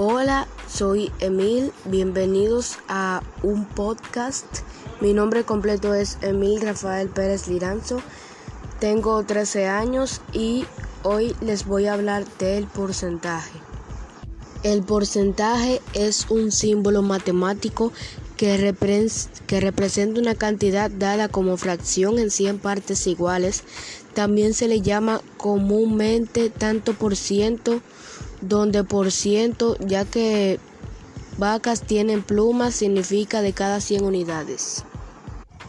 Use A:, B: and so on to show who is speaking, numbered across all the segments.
A: Hola, soy Emil, bienvenidos a un podcast. Mi nombre completo es Emil Rafael Pérez Liranzo, tengo 13 años y hoy les voy a hablar del porcentaje. El porcentaje es un símbolo matemático que, que, representa una cantidad dada como fracción en 100 partes iguales. También se le llama comúnmente tanto por ciento donde por ciento, ya que vacas tienen plumas, significa de cada 100 unidades.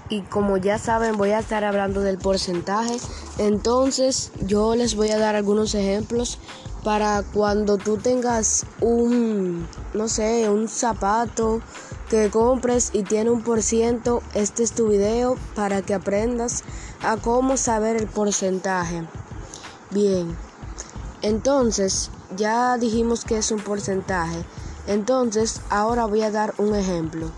A: Y como ya saben, voy a estar hablando del porcentaje. Entonces, yo les voy a dar algunos ejemplos para cuando tú tengas un, no sé, un zapato que compres y tiene un por ciento. Este es tu video para que aprendas a cómo saber el porcentaje. Bien, entonces ya dijimos que es un porcentaje. Entonces, ahora voy a dar un ejemplo.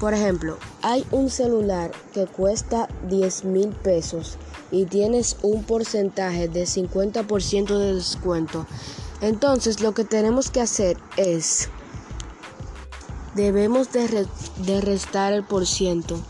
A: Por ejemplo, hay un celular que cuesta 10 mil pesos y tienes un porcentaje de 50% de descuento. Entonces, lo que tenemos que hacer es, debemos de, de restar el por ciento.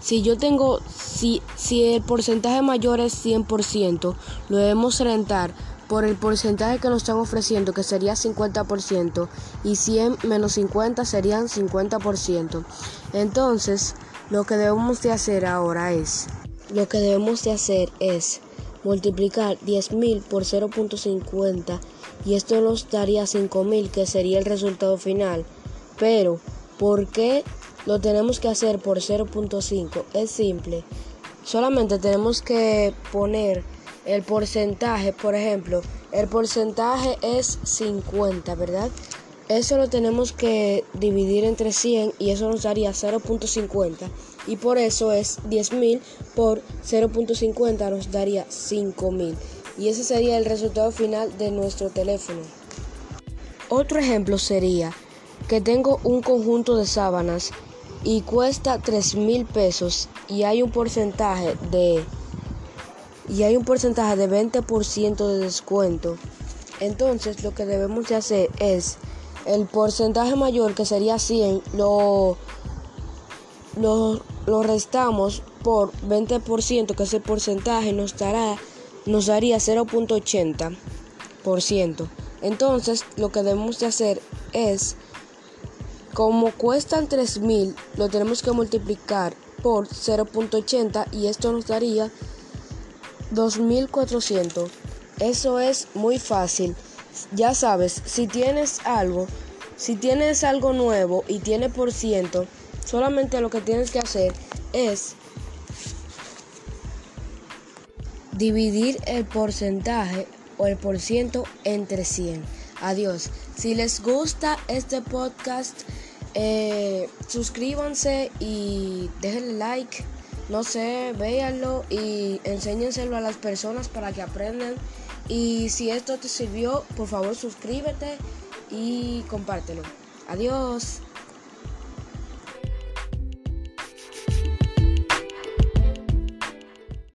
A: Si yo tengo, si, si el porcentaje mayor es 100%, lo debemos rentar por el porcentaje que nos están ofreciendo, que sería 50%, y 100 menos 50 serían 50%. Entonces, lo que debemos de hacer ahora es, lo que debemos de hacer es multiplicar 10.000 por 0.50 y esto nos daría 5.000 que sería el resultado final. Pero, ¿por qué lo tenemos que hacer por 0.5? Es simple. Solamente tenemos que poner el porcentaje, por ejemplo, el porcentaje es 50, ¿verdad? Eso lo tenemos que dividir entre 100 y eso nos daría 0.50 y por eso es 10.000 por 0.50 nos daría 5.000 y ese sería el resultado final de nuestro teléfono. Otro ejemplo sería que tengo un conjunto de sábanas y cuesta 3.000 pesos y hay un porcentaje de y hay un porcentaje de 20% de descuento. Entonces lo que debemos de hacer es el porcentaje mayor que sería 100 lo, lo, lo restamos por 20% que ese porcentaje nos dará nos daría 0.80%. Entonces lo que debemos de hacer es como cuestan 3000 lo tenemos que multiplicar por 0.80 y esto nos daría 2400. Eso es muy fácil. Ya sabes, si tienes algo, si tienes algo nuevo y tiene por ciento, solamente lo que tienes que hacer es dividir el porcentaje o el por ciento entre 100. Adiós. Si les gusta este podcast, eh, suscríbanse y déjenle like no sé, véanlo y enséñenselo a las personas para que aprendan. Y si esto te sirvió, por favor suscríbete y compártelo. Adiós.